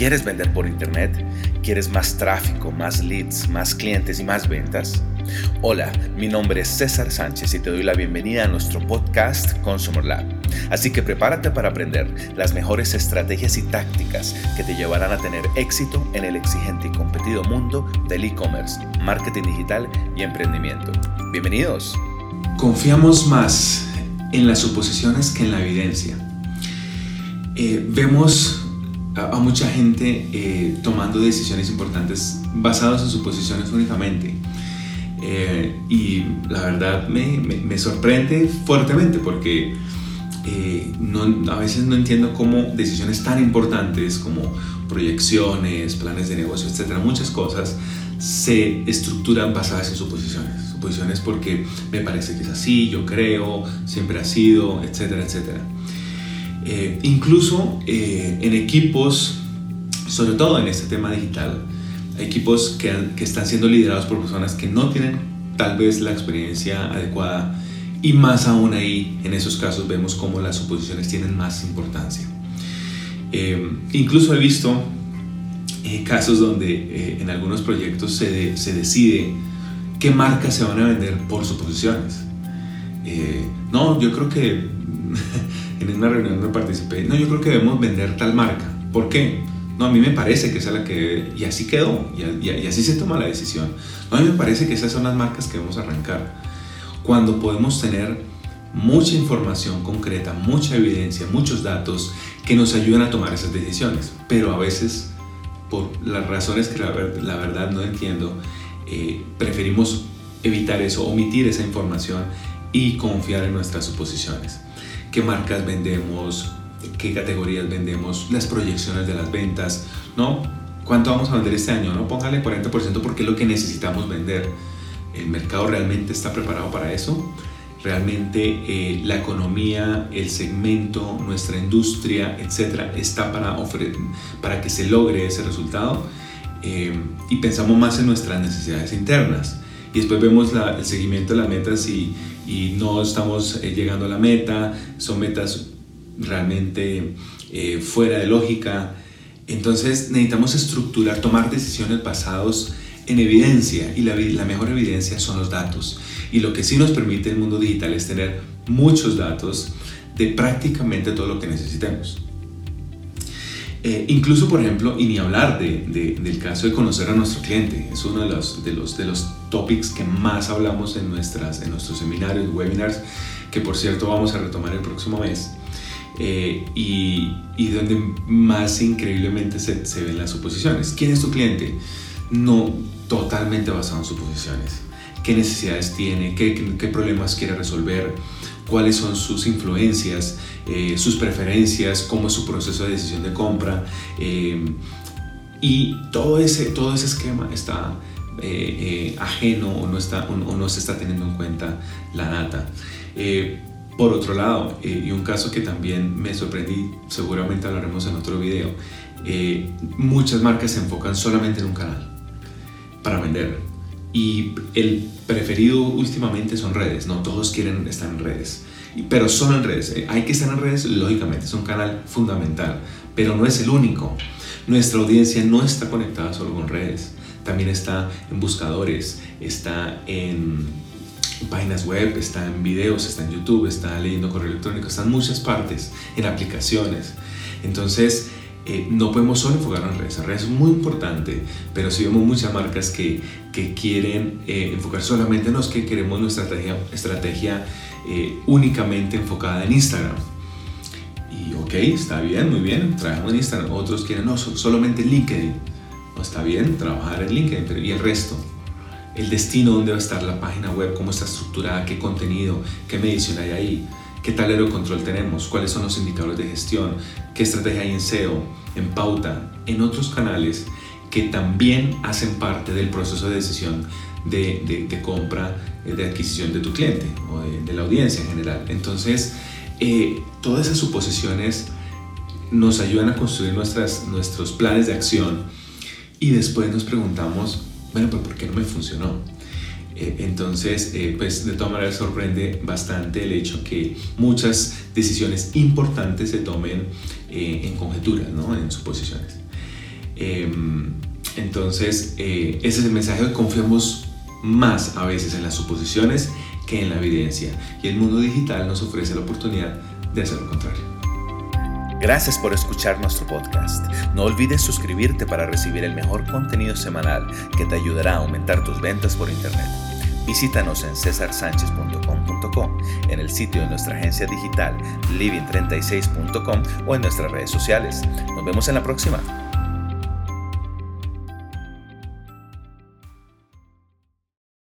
¿Quieres vender por internet? ¿Quieres más tráfico, más leads, más clientes y más ventas? Hola, mi nombre es César Sánchez y te doy la bienvenida a nuestro podcast Consumer Lab. Así que prepárate para aprender las mejores estrategias y tácticas que te llevarán a tener éxito en el exigente y competido mundo del e-commerce, marketing digital y emprendimiento. Bienvenidos. Confiamos más en las suposiciones que en la evidencia. Eh, vemos a, mucha gente eh, tomando decisiones importantes basadas en suposiciones únicamente. Eh, y la verdad me, me, sorprende fuertemente porque eh, no, a veces no entiendo cómo decisiones tan importantes como proyecciones, planes de negocio, etcétera, muchas cosas se estructuran basadas en suposiciones. Suposiciones porque me parece que es así, yo creo, siempre ha sido, etcétera, etcétera. Eh, incluso eh, en equipos, sobre todo en este tema digital, equipos que, que están siendo liderados por personas que no tienen tal vez la experiencia adecuada y más aún ahí, en esos casos vemos cómo las suposiciones tienen más importancia. Eh, incluso he visto casos donde en algunos proyectos se, se, decide qué marcas se van a vender por suposiciones. no, yo creo que en una reunión donde participé, no, yo creo que debemos vender tal marca. ¿Por qué? No, a mí me parece que esa es la que... Y así quedó, y, y, así se toma la decisión. No, a mí me parece que esas son las marcas que debemos arrancar. Cuando podemos tener mucha información concreta, mucha evidencia, muchos datos que nos ayudan a tomar esas decisiones. Pero a veces, por las razones que la, la verdad no entiendo, eh, preferimos evitar eso, omitir esa información y confiar en nuestras suposiciones qué marcas vendemos, qué categorías vendemos, las proyecciones de las ventas, ¿no? ¿Cuánto vamos a vender este año? No póngale 40% porque es lo que necesitamos vender. ¿El mercado realmente está preparado para eso? ¿Realmente eh, la economía, el segmento, nuestra industria, etcétera, está para, para que se logre ese resultado? Eh, y pensamos más en nuestras necesidades internas. Y después vemos el seguimiento de las metas y, y no estamos eh, llegando a la meta, son metas realmente eh, fuera de lógica. Entonces necesitamos estructurar, tomar decisiones basadas en evidencia y la, la, mejor evidencia son los datos. Y lo que sí nos permite el mundo digital es tener muchos datos de prácticamente todo lo que necesitemos. Eh, incluso, por ejemplo, y ni hablar de, del caso de conocer a nuestro cliente, es uno de los, de los, de los topics que más hablamos en, nuestras, en nuestros seminarios, webinars, que por cierto vamos a retomar el próximo mes, eh, y, donde más increíblemente se, se, ven las suposiciones. ¿Quién es tu cliente? No totalmente basado en suposiciones. ¿Qué necesidades tiene? ¿Qué, qué, qué problemas quiere resolver? cuáles son sus influencias, eh, sus preferencias, cómo es su proceso de decisión de compra. Eh, y todo ese, todo ese esquema está eh, ajeno o no, está, o, no se está teniendo en cuenta la data. por otro lado, y un caso que también me sorprendí, seguramente hablaremos en otro video, muchas marcas se enfocan solamente en un canal para vender y el preferido últimamente son redes, no todos quieren estar en redes, pero son en redes. Eh, hay que estar en redes, lógicamente, es un canal fundamental, pero no es el único. Nuestra audiencia no está conectada solo con redes, también está en buscadores, está en páginas web, está en videos, está en YouTube, está leyendo correo electrónico, está en muchas partes, en aplicaciones. Entonces, eh, no podemos solo enfocar en redes. En redes es muy importante, pero si vemos muchas marcas que, que quieren eh, enfocar solamente en los que queremos nuestra estrategia, eh, únicamente enfocada en Instagram. Y ok, está bien, muy bien, trabajamos en Instagram. Otros quieren, no, solamente en LinkedIn. Está bien, trabajar en LinkedIn, pero ¿y el resto? El destino, dónde va a estar la página web, cómo está estructurada, qué contenido, qué medición hay ahí qué tablero de control tenemos, cuáles son los indicadores de gestión, qué estrategia hay en SEO, en pauta, en otros canales que también hacen parte del proceso de decisión de, de, compra, eh, de adquisición de tu cliente o de, la audiencia en general. Entonces, eh, todas esas suposiciones nos ayudan a construir nuestras, nuestros planes de acción y después nos preguntamos, bueno, pero ¿por qué no me funcionó? Eh, entonces, eh, pues de todas maneras sorprende bastante el hecho que muchas decisiones importantes se tomen eh, en conjeturas, ¿no? en suposiciones. Em, entonces, ese es el mensaje confiamos más a veces en las suposiciones que en la evidencia. Y el mundo digital nos ofrece la oportunidad de hacer lo contrario. Gracias por escuchar nuestro podcast. No olvides suscribirte para recibir el mejor contenido semanal que te ayudará a aumentar tus ventas por Internet. Visítanos en cesarsanchez.com.co, en el sitio de nuestra agencia digital living36.com o en nuestras redes sociales. Nos vemos en la próxima.